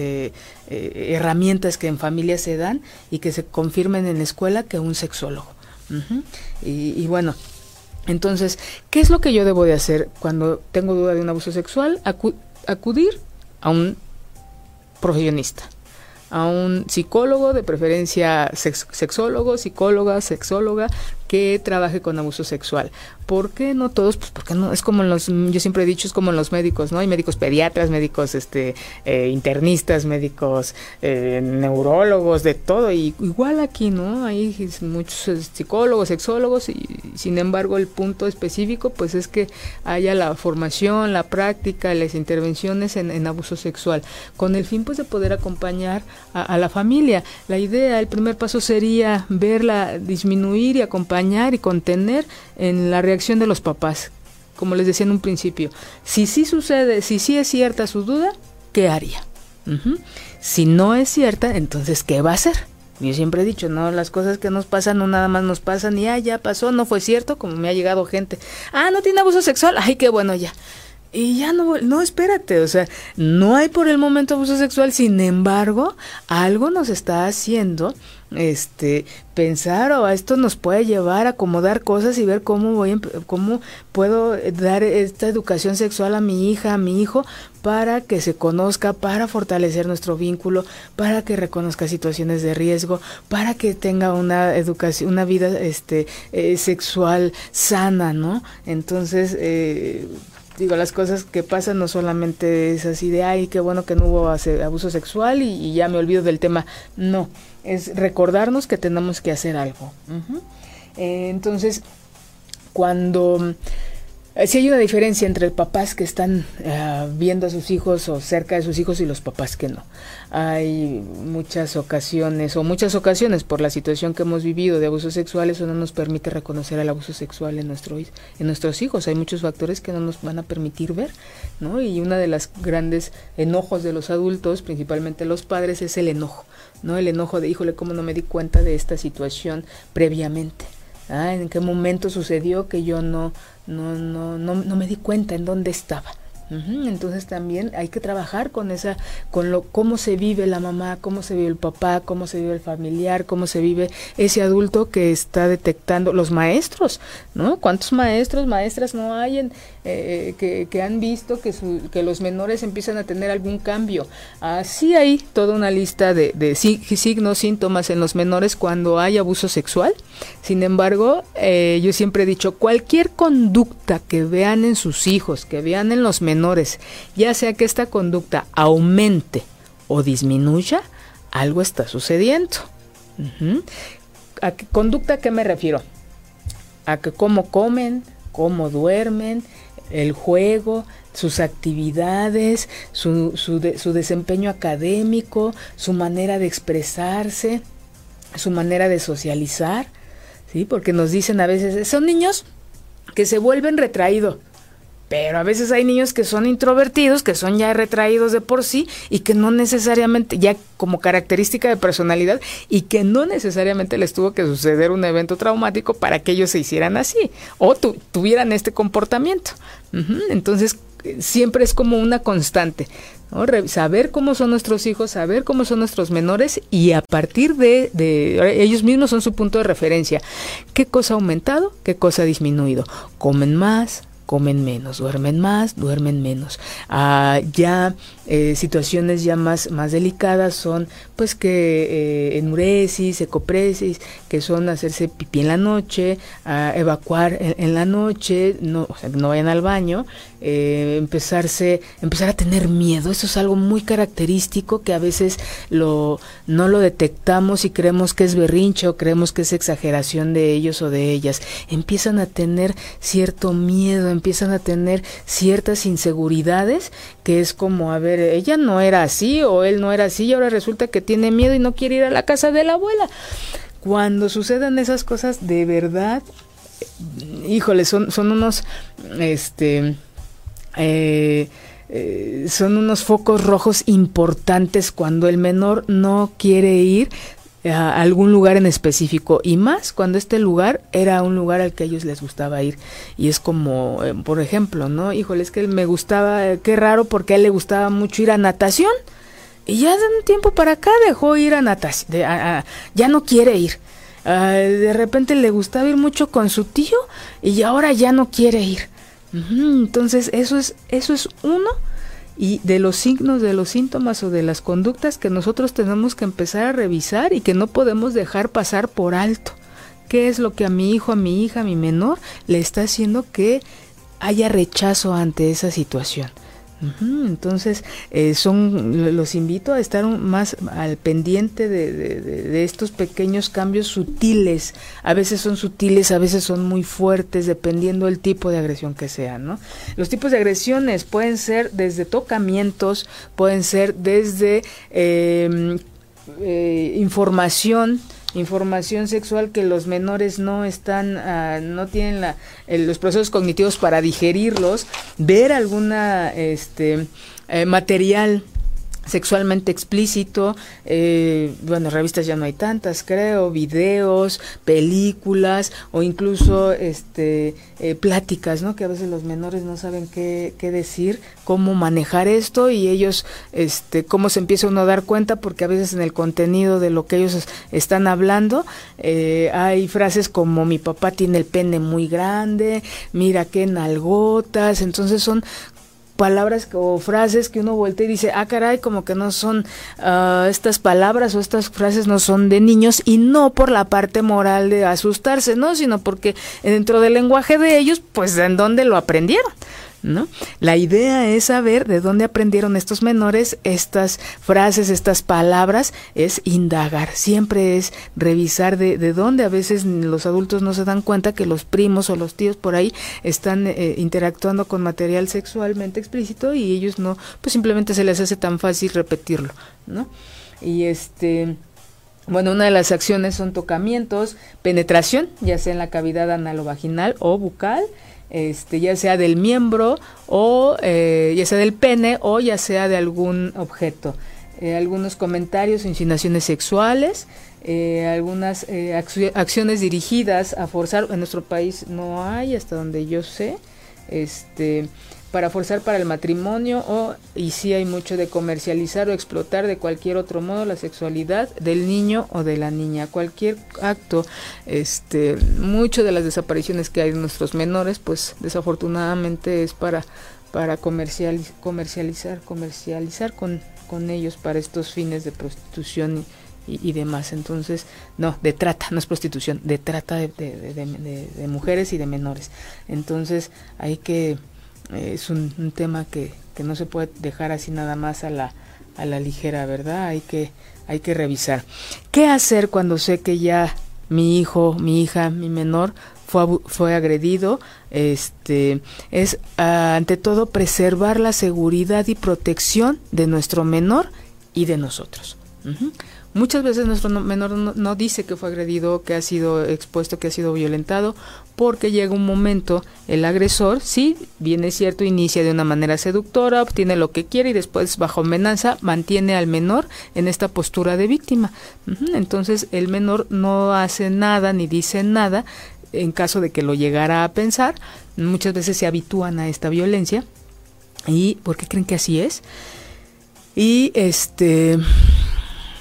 herramientas que en familia se dan y que se confirmen en la escuela que un sexólogo. y, bueno, entonces, ¿qué es lo que yo debo de hacer cuando tengo duda de un abuso sexual? acudir a un profesionista a un psicólogo, de preferencia sexólogo, psicóloga, sexóloga, que trabaje con abuso sexual. ¿Por qué no todos? Pues porque no, es como los, yo siempre he dicho, es como en los médicos, ¿no? Hay médicos pediatras, médicos este, eh, internistas, médicos eh, neurólogos, de todo. Y igual aquí, ¿no? Hay muchos eh, psicólogos, sexólogos, y sin embargo el punto específico, pues es que haya la formación, la práctica, las intervenciones en, abuso sexual, con el fin pues de poder acompañar a, a la familia. La idea, el primer paso sería verla disminuir y acompañar y contener en la reacción de los papás. Como les decía en un principio, si sí sucede, si sí es cierta su duda, ¿qué haría? Si no es cierta, entonces, ¿qué va a hacer? Yo siempre he dicho, no, las cosas que nos pasan no nada más nos pasan y ah, ya pasó, no fue cierto, como me ha llegado gente. Ah, no tiene abuso sexual, ay, qué bueno ya. y ya no, no, espérate, o sea, no hay por el momento abuso sexual, sin embargo, algo nos está haciendo este pensar o esto nos puede llevar a acomodar cosas y ver cómo voy cómo puedo dar esta educación sexual a mi hija, a mi hijo para que se conozca, para fortalecer nuestro vínculo, para que reconozca situaciones de riesgo, para que tenga una educación, una vida este eh, sexual sana, ¿no? Entonces eh, digo, las cosas que pasan no solamente es así de, ay, qué bueno que no hubo abuso sexual y, ya me olvido del tema. No, es recordarnos que tenemos que hacer algo. Eh, entonces, cuando eh, si hay una diferencia entre papás que están eh, viendo a sus hijos o cerca de sus hijos y los papás que no. Hay muchas ocasiones o muchas ocasiones por la situación que hemos vivido de abusos sexuales o no nos permite reconocer el abuso sexual en, nuestro, en nuestros hijos. Hay muchos factores que no nos van a permitir ver, ¿no? Y una de las grandes enojos de los adultos, principalmente los padres, es el enojo, ¿no? El enojo de, híjole, ¿cómo no me di cuenta de esta situación previamente? ¿Ah? ¿En qué momento sucedió que yo no no, no, no, no me di cuenta en dónde estaba. Entonces también hay que trabajar con esa, con lo, cómo se vive la mamá, cómo se vive el papá, cómo se vive el familiar, cómo se vive ese adulto que está detectando, los maestros, ¿no? ¿Cuántos maestros, maestras no hay en, eh, que, han visto que, su, que los menores empiezan a tener algún cambio? Así hay toda una lista de, signos, síntomas en los menores cuando hay abuso sexual. Sin embargo, eh, yo siempre he dicho, cualquier conducta que vean en sus hijos, que vean en los menores, ya sea que esta conducta aumente o disminuya, algo está sucediendo. ¿A qué conducta a qué me refiero? A que cómo comen, cómo duermen, el juego, sus actividades, su, su, su, desempeño académico, su manera de expresarse, su manera de socializar, ¿sí? Porque nos dicen a veces, son niños que se vuelven retraídos. Pero a veces hay niños que son introvertidos, que son ya retraídos de por sí y que no necesariamente, ya como característica de personalidad, y que no necesariamente les tuvo que suceder un evento traumático para que ellos se hicieran así o tuvieran este comportamiento. Entonces, siempre es como una constante. saber cómo son nuestros hijos, saber cómo son nuestros menores y a partir de, de, ellos mismos son su punto de referencia. ¿Qué cosa ha aumentado? ¿Qué cosa ha disminuido? ¿Comen más? Comen menos, duermen más, duermen menos. Ah, ya eh, situaciones ya más, más delicadas son pues que eh, enuresis, ecopresis, que son hacerse pipí en la noche, evacuar en, la noche, no, o sea, no vayan al baño, eh, empezarse, empezar a tener miedo. Eso es algo muy característico que a veces lo, no lo detectamos y creemos que es berrinche o creemos que es exageración de ellos o de ellas. Empiezan a tener cierto miedo, empiezan a tener ciertas inseguridades que es como, a ver, ella no era así o él no era así y ahora resulta que tiene miedo y no quiere ir a la casa de la abuela. Cuando sucedan esas cosas, de verdad, híjole, son, son unos, este, eh, eh, son unos focos rojos importantes cuando el menor no quiere ir a algún lugar en específico y más cuando este lugar era un lugar al que a ellos les gustaba ir y es como eh, por ejemplo no híjole es que me gustaba qué raro porque a él le gustaba mucho ir a natación y ya de un tiempo para acá dejó ir a natación, ya no quiere ir. Ah, de repente le gustaba ir mucho con su tío y ahora ya no quiere ir. Entonces eso es, eso es uno y de los signos, de los síntomas o de las conductas que nosotros tenemos que empezar a revisar y que no podemos dejar pasar por alto. ¿Qué es lo que a mi hijo, a mi hija, a mi menor le está haciendo que haya rechazo ante esa situación? Entonces, eh, son, los invito a estar más al pendiente de, estos pequeños cambios sutiles. A veces son sutiles, a veces son muy fuertes, dependiendo del tipo de agresión que sea, ¿no? Los tipos de agresiones pueden ser desde tocamientos, pueden ser desde em, eh, información, información sexual que los menores no están, ah, no tienen la, los procesos cognitivos para digerirlos, ver alguna este, eh, material sexualmente explícito, eh, bueno, revistas ya no hay tantas, creo, videos, películas o incluso este eh, pláticas, ¿no? Que a veces los menores no saben qué, qué, decir, cómo manejar esto y ellos, este, cómo se empieza uno a dar cuenta, porque a veces en el contenido de lo que ellos están hablando eh, hay frases como mi papá tiene el pene muy grande, mira qué nalgotas, entonces son palabras o frases que uno voltea y dice, ah, caray, como que no son uh, estas palabras o estas frases no son de niños y no por la parte moral de asustarse, ¿no? Sino porque dentro del lenguaje de ellos, pues en dónde lo aprendieron. ¿No? La idea es saber de dónde aprendieron estos menores estas frases, estas palabras, es indagar, siempre es revisar de, de dónde a veces los adultos no se dan cuenta que los primos o los tíos por ahí están eh, interactuando con material sexualmente explícito y ellos no, pues simplemente se les hace tan fácil repetirlo, ¿no? Y este... Bueno, una de las acciones son tocamientos, penetración, ya sea en la cavidad analovaginal o bucal, este, ya sea del miembro o eh, ya sea del pene o ya sea de algún objeto. Eh, algunos comentarios, insinuaciones sexuales, eh, algunas acciones dirigidas a forzar. En nuestro país no hay, hasta donde yo sé, este, para forzar para el matrimonio o y sí hay mucho de comercializar o explotar de cualquier otro modo la sexualidad del niño o de la niña cualquier acto este mucho de las desapariciones que hay de nuestros menores pues desafortunadamente es para para comercializar comercializar con con ellos para estos fines de prostitución y, demás. Entonces, no, de trata, no es prostitución, de trata de, de, mujeres y de menores. Entonces, hay que es un, tema que, que, no se puede dejar así nada más a la, a la ligera, ¿verdad? Hay que, hay que revisar. ¿Qué hacer cuando sé que ya mi hijo, mi hija, mi menor fue, fue agredido? Este, es ante todo preservar la seguridad y protección de nuestro menor y de nosotros. Muchas veces nuestro menor no, dice que fue agredido, que ha sido expuesto, que ha sido violentado, porque llega un momento, el agresor, sí, viene cierto, inicia de una manera seductora, obtiene lo que quiere y después, bajo amenaza, mantiene al menor en esta postura de víctima. Entonces, el menor no hace nada ni dice nada en caso de que lo llegara a pensar. Muchas veces se habitúan a esta violencia. ¿Y por qué creen que así es? Y este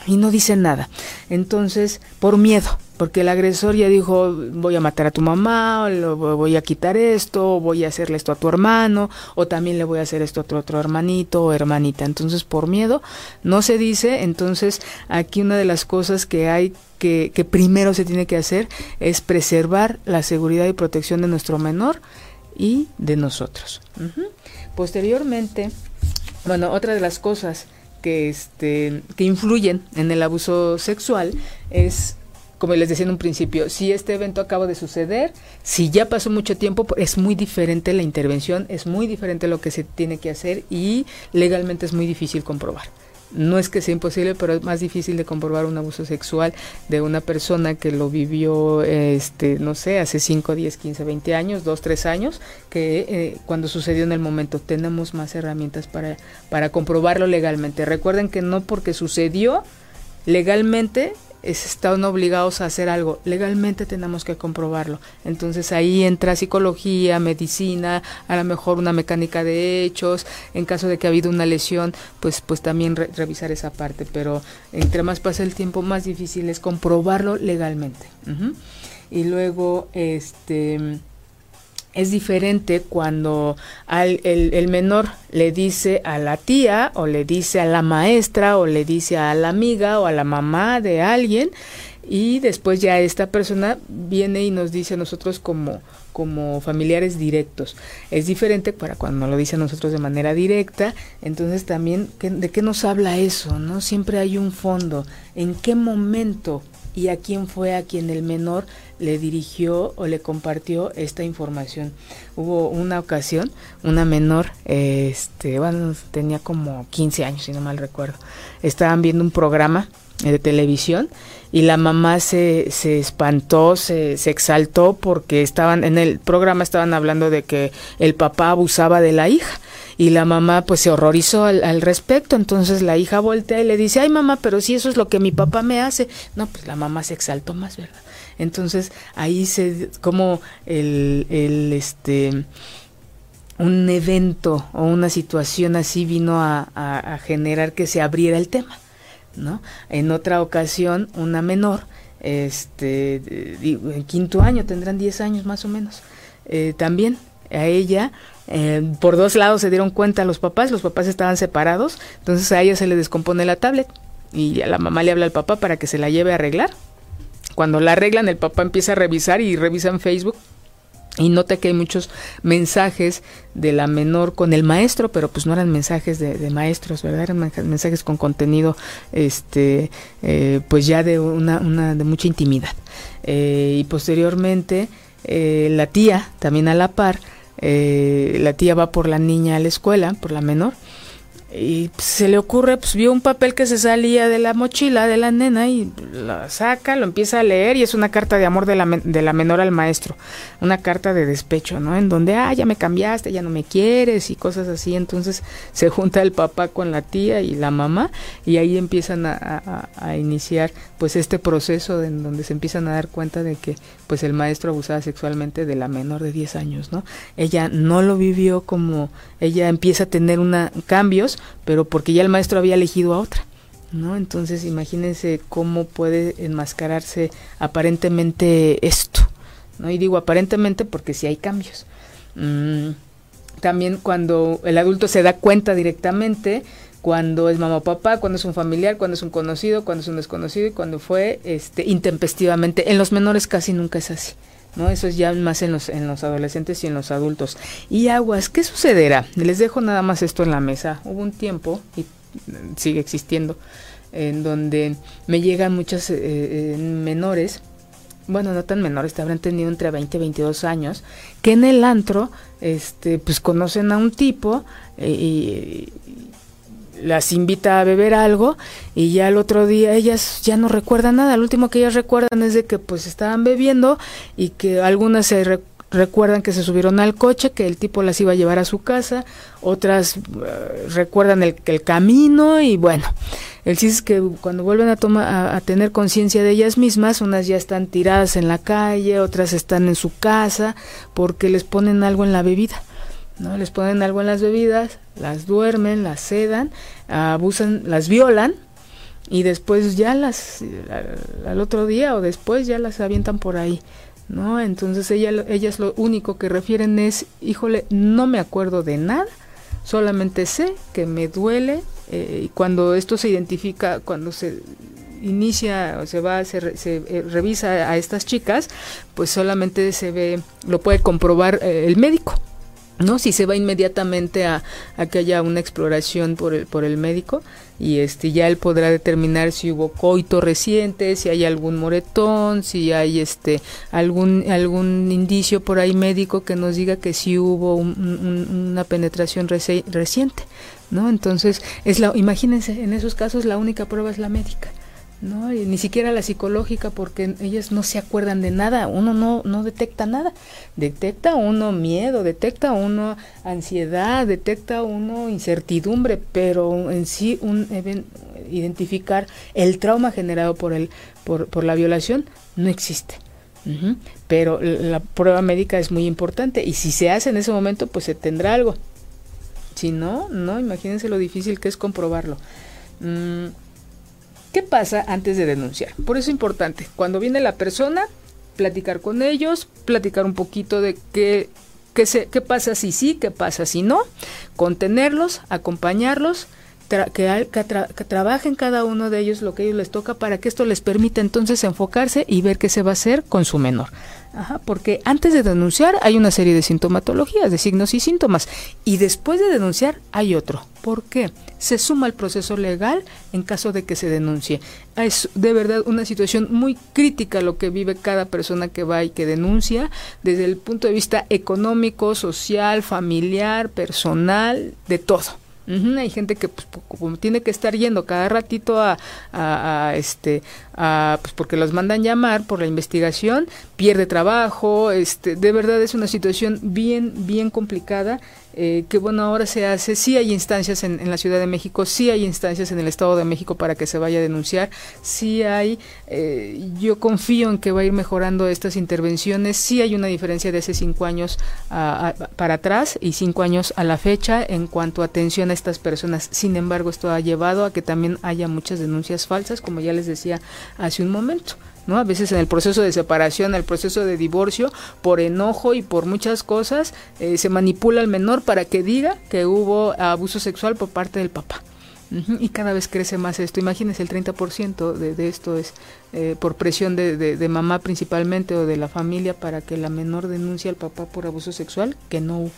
y no dice nada. Entonces, por miedo, porque el agresor ya dijo, voy a matar a tu mamá, o voy a quitar esto, o voy a hacerle esto a tu hermano, o también le voy a hacer esto a otro, otro hermanito o hermanita. Entonces, por miedo, no se dice. Entonces, aquí una de las cosas que hay que, que primero se tiene que hacer es preservar la seguridad y protección de nuestro menor y de nosotros. Posteriormente, bueno, otra de las cosas que, este, que influyen en el abuso sexual es como les decía en un principio, si este evento acaba de suceder, si ya pasó mucho tiempo, es muy diferente la intervención, es muy diferente lo que se tiene que hacer y legalmente es muy difícil comprobar no es que sea imposible, pero es más difícil de comprobar un abuso sexual de una persona que lo vivió, este, no sé, hace 5, 10, 15, 20 años, 2, 3 años, que eh, cuando sucedió en el momento tenemos más herramientas para, para comprobarlo legalmente. Recuerden que no porque sucedió legalmente están obligados a hacer algo. Legalmente tenemos que comprobarlo. Entonces ahí entra psicología, medicina, a lo mejor una mecánica de hechos. En caso de que ha habido una lesión, pues, pues también revisar esa parte. Pero entre más pasa el tiempo, más difícil es comprobarlo legalmente. Y luego, este es diferente cuando al, el, menor le dice a la tía o le dice a la maestra o le dice a la amiga o a la mamá de alguien y después ya esta persona viene y nos dice a nosotros como como familiares directos. Es diferente para cuando lo dice a nosotros de manera directa, entonces también de qué nos habla eso, ¿no? Siempre hay un fondo, en qué momento y a quién fue a quien el menor le dirigió o le compartió esta información. Hubo una ocasión, una menor, este, bueno, tenía como 15 años, si no mal recuerdo, estaban viendo un programa de televisión y la mamá se, se espantó, se, se exaltó porque estaban en el programa estaban hablando de que el papá abusaba de la hija y la mamá pues se horrorizó al, al, respecto, entonces la hija voltea y le dice, ay mamá, pero si eso es lo que mi papá me hace, no, pues la mamá se exaltó más, ¿verdad? Entonces ahí se, como el, el este, un evento o una situación así vino a, a, generar que se abriera el tema, ¿no? En otra ocasión, una menor, este, en quinto año, tendrán 10 años más o menos, eh, también a ella, eh, por dos lados se dieron cuenta los papás, los papás estaban separados, entonces a ella se le descompone la tablet y a la mamá le habla al papá para que se la lleve a arreglar. Cuando la arreglan, el papá empieza a revisar y revisa en Facebook y nota que hay muchos mensajes de la menor con el maestro, pero pues no eran mensajes de, maestros, ¿verdad? Eran mensajes con contenido, este, eh, pues ya de una, una, de mucha intimidad. Eh, y posteriormente, eh, la tía, también a la par, eh, la tía va por la niña a la escuela, por la menor, y se le ocurre, pues vio un papel que se salía de la mochila de la nena y la saca, lo empieza a leer y es una carta de amor de la, de la menor al maestro, una carta de despecho, ¿no? En donde, ah, ya me cambiaste, ya no me quieres y cosas así. Entonces se junta el papá con la tía y la mamá y ahí empiezan a, iniciar pues este proceso en donde se empiezan a dar cuenta de que pues el maestro abusaba sexualmente de la menor de 10 años, ¿no? Ella no lo vivió como, ella empieza a tener una cambios, pero porque ya el maestro había elegido a otra. ¿No? Entonces imagínense cómo puede enmascararse aparentemente esto, ¿no? Y digo aparentemente porque sí hay cambios. Mm, también cuando el adulto se da cuenta directamente, cuando es mamá o papá, cuando es un familiar, cuando es un conocido, cuando es un desconocido y cuando fue este intempestivamente. En los menores casi nunca es así. ¿No? Eso es ya más en los, en los adolescentes y en los adultos. Y aguas, ¿qué sucederá? Les dejo nada más esto en la mesa. Hubo un tiempo, y sigue existiendo, en donde me llegan muchas eh, eh, menores, bueno, no tan menores, te habrán tenido entre 20 y 22 años, que en el antro, este, pues conocen a un tipo eh, y, las invita a beber algo y ya el otro día ellas ya no recuerdan nada. Lo último que ellas recuerdan es de que pues estaban bebiendo y que algunas se re recuerdan que se subieron al coche, que el tipo las iba a llevar a su casa, otras uh, recuerdan el, el, camino y bueno, el chiste es que cuando vuelven a, tomar, a, a tener conciencia de ellas mismas, unas ya están tiradas en la calle, otras están en su casa porque les ponen algo en la bebida. ¿no? Les ponen algo en las bebidas, las duermen, las sedan, abusan, las violan y después ya las al, otro día o después ya las avientan por ahí. ¿No? Entonces ella, ellas lo único que refieren es, híjole, no me acuerdo de nada, solamente sé que me duele eh, y cuando esto se identifica, cuando se inicia o se va, se, se eh, revisa a estas chicas, pues solamente se ve, lo puede comprobar eh, el médico, ¿no? Si se va inmediatamente a, a, que haya una exploración por el, por el médico y este ya él podrá determinar si hubo coito reciente, si hay algún moretón, si hay este algún algún indicio por ahí médico que nos diga que sí hubo un, un, una penetración reci reciente, ¿no? Entonces, es la imagínense, en esos casos la única prueba es la médica. ¿No? Y ni siquiera la psicológica porque ellas no se acuerdan de nada, uno no, no detecta nada, detecta uno miedo, detecta uno ansiedad, detecta uno incertidumbre, pero en sí un identificar el trauma generado por el por, por la violación no existe. Pero la prueba médica es muy importante y si se hace en ese momento pues se tendrá algo. Si no, no, imagínense lo difícil que es comprobarlo. Mm, ¿Qué pasa antes de denunciar? Por eso es importante, cuando viene la persona, platicar con ellos, platicar un poquito de qué, qué, se, qué pasa si sí, qué pasa si no, contenerlos, acompañarlos, tra que, tra que, trabajen cada uno de ellos lo que ellos les toca para que esto les permita entonces enfocarse y ver qué se va a hacer con su menor. Ajá, porque antes de denunciar hay una serie de sintomatologías, de signos y síntomas, y después de denunciar hay otro. ¿Por qué? Se suma el proceso legal en caso de que se denuncie. Es de verdad una situación muy crítica lo que vive cada persona que va y que denuncia desde el punto de vista económico, social, familiar, personal, de todo. Uh. Hay gente que pues, como tiene que estar yendo cada ratito a, a, a este a, pues porque los mandan llamar por la investigación, pierde trabajo, este de verdad es una situación bien bien complicada eh, que bueno, ahora se hace, sí hay instancias en, la Ciudad de México, sí hay instancias en el Estado de México para que se vaya a denunciar, sí hay, eh, yo confío en que va a ir mejorando estas intervenciones, sí hay una diferencia de hace cinco años para atrás y cinco años a la fecha en cuanto a atención a estas personas, sin embargo esto ha llevado a que también haya muchas denuncias falsas, como ya les decía hace un momento. ¿No? A veces en el proceso de separación, el proceso de divorcio, por enojo y por muchas cosas, eh, se manipula al menor para que diga que hubo abuso sexual por parte del papá. Y cada vez crece más esto. Imagínense, el 30% de, de esto es eh, por presión de, de, mamá principalmente o de la familia para que la menor denuncie al papá por abuso sexual, que no hubo.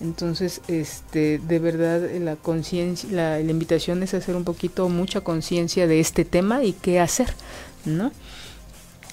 Entonces, este, de verdad, la conciencia, la invitación es hacer un poquito, mucha conciencia de este tema y qué hacer, ¿no?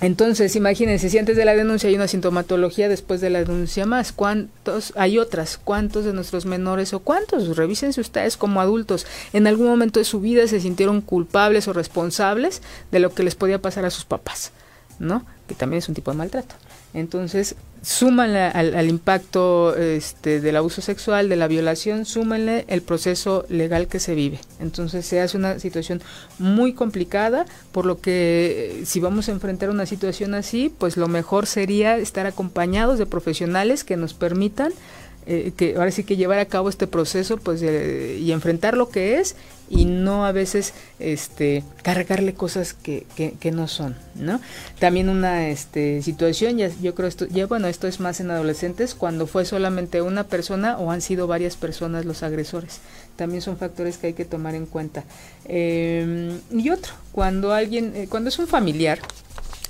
Entonces, imagínense, si antes de la denuncia hay una sintomatología, después de la denuncia más, ¿cuántos? Hay otras, ¿cuántos de nuestros menores o cuántos? Revísense ustedes como adultos, en algún momento de su vida se sintieron culpables o responsables de lo que les podía pasar a sus papás, ¿no? Que también es un tipo de maltrato. Entonces, súmanle al, impacto este, del abuso sexual, de la violación, súmenle el proceso legal que se vive. Entonces se hace una situación muy complicada, por lo que eh, si vamos a enfrentar una situación así, pues lo mejor sería estar acompañados de profesionales que nos permitan eh, que ahora sí que llevar a cabo este proceso pues y enfrentar lo que es y no a veces este cargarle cosas que, que, no son no también una este situación ya yo creo esto ya bueno esto es más en adolescentes cuando fue solamente una persona o han sido varias personas los agresores. También son factores que hay que tomar en cuenta. Em, y otro cuando alguien eh, cuando es un familiar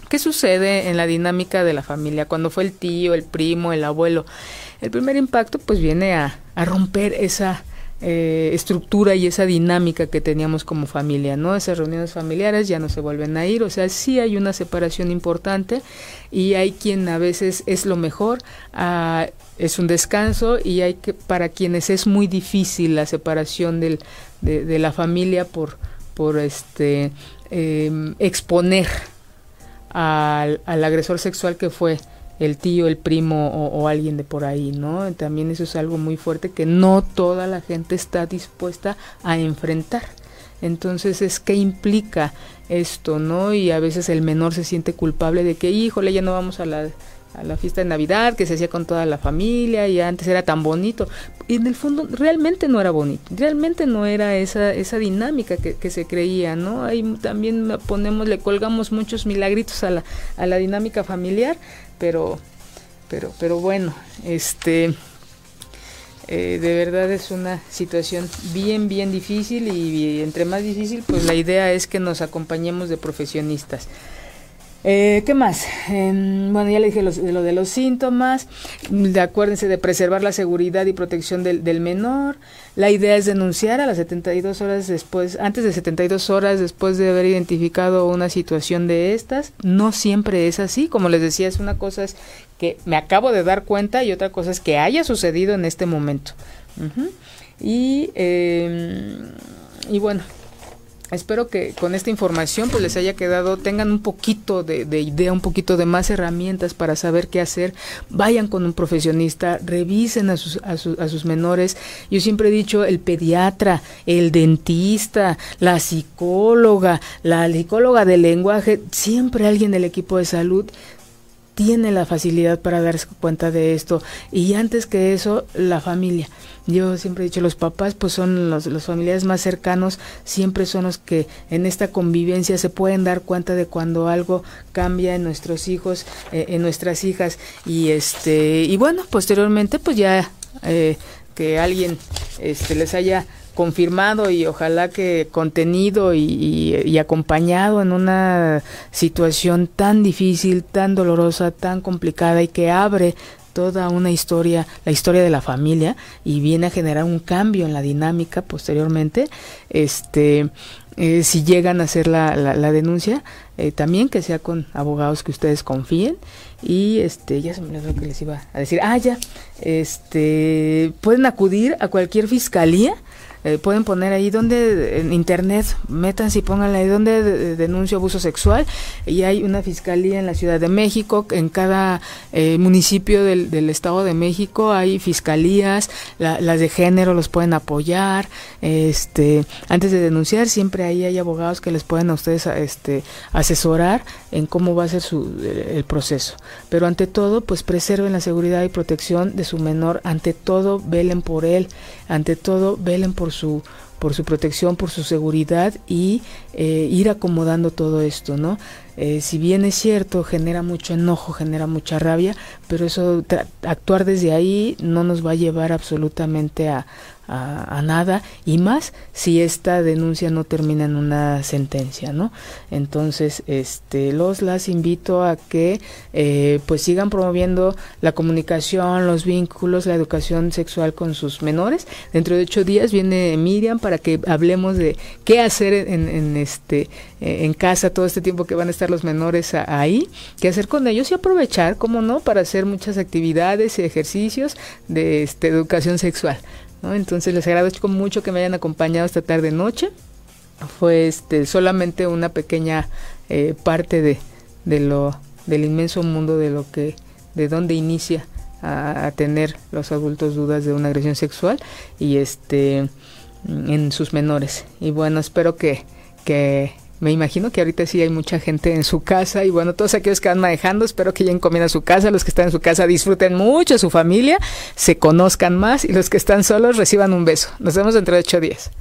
¿Qué sucede en la dinámica de la familia cuando fue el tío, el primo, el abuelo? El primer impacto pues viene a, romper esa eh, estructura y esa dinámica que teníamos como familia, ¿no? Esas reuniones familiares ya no se vuelven a ir, o sea, sí hay una separación importante y hay quien a veces es lo mejor, ah, es un descanso y hay que para quienes es muy difícil la separación del, de, la familia por, por este em, exponer al, agresor sexual que fue el tío, el primo o, alguien de por ahí, ¿no? También eso es algo muy fuerte que no toda la gente está dispuesta a enfrentar. Entonces es que implica esto, ¿no? Y a veces el menor se siente culpable de que, híjole, ya no vamos a la a la fiesta de Navidad que se hacía con toda la familia y antes era tan bonito. Y en el fondo realmente no era bonito, realmente no era esa, esa dinámica que, que se creía, ¿no? Ahí también ponemos, le colgamos muchos milagritos a la, a la dinámica familiar, pero, pero, pero bueno, este... Eh, de verdad es una situación bien, bien difícil y entre más difícil, pues la idea es que nos acompañemos de profesionistas. Eh, ¿Qué más? bueno, ya le dije lo de los síntomas. De, acuérdense de preservar la seguridad y protección del, del, menor. La idea es denunciar a las 72 horas después, antes de 72 horas después de haber identificado una situación de estas. No siempre es así. Como les decía, es una cosa es que me acabo de dar cuenta y otra cosa es que haya sucedido en este momento. Y, eh, y bueno, espero que con esta información pues les haya quedado, tengan un poquito de, idea, un poquito de más herramientas para saber qué hacer, vayan con un profesionista, revisen a sus, a, a sus menores. Yo siempre he dicho, el pediatra, el dentista, la psicóloga, la psicóloga del lenguaje, siempre alguien del equipo de salud tiene la facilidad para darse cuenta de esto. Y antes que eso, la familia. Yo siempre he dicho, los papás pues son los, los familiares más cercanos, siempre son los que en esta convivencia se pueden dar cuenta de cuando algo cambia en nuestros hijos, eh, en nuestras hijas. Y este, y bueno, posteriormente pues ya eh, que alguien este, les haya confirmado y ojalá que contenido y, acompañado en una situación tan difícil, tan dolorosa, tan complicada y que abre toda una historia, la historia de la familia y viene a generar un cambio en la dinámica posteriormente, este, eh, si llegan a hacer la, la, denuncia, eh, también que sea con abogados que ustedes confíen. Y este, ya se me olvidó que les iba a decir, ah, ya, este, pueden acudir a cualquier fiscalía eh, pueden poner ahí donde en internet, métanse y pónganle ahí donde denuncio abuso sexual y hay una fiscalía en la Ciudad de México, en cada eh, municipio del, del, Estado de México hay fiscalías, las de género los pueden apoyar, este, antes de denunciar siempre ahí hay abogados que les pueden a ustedes este, asesorar en cómo va a ser su, el proceso. Pero ante todo, pues preserven la seguridad y protección de su menor, ante todo velen por él, ante todo velen por su por su protección, por su seguridad y eh, ir acomodando todo esto, ¿no? Eh, si bien es cierto, genera mucho enojo, genera mucha rabia, pero eso, actuar desde ahí no nos va a llevar absolutamente a, a, nada y más si esta denuncia no termina en una sentencia, ¿no? Entonces, este, los las invito a que eh, pues sigan promoviendo la comunicación, los vínculos, la educación sexual con sus menores. Dentro de ocho días viene Miriam para que hablemos de qué hacer en, en este eh, en casa todo este tiempo que van a estar los menores ahí, qué hacer con ellos y aprovechar, como no, para hacer muchas actividades y ejercicios de este, educación sexual. Entonces les agradezco mucho que me hayan acompañado esta tarde noche. Fue este solamente una pequeña eh, parte de, de, lo del inmenso mundo de lo que de dónde inicia a, tener los adultos dudas de una agresión sexual y este en sus menores. Y bueno, espero que, que me imagino que ahorita sí hay mucha gente en su casa y bueno, todos aquellos que van manejando, espero que lleguen comiendo a su casa, los que están en su casa disfruten mucho su familia, se conozcan más y los que están solos reciban un beso. Nos vemos dentro de ocho días.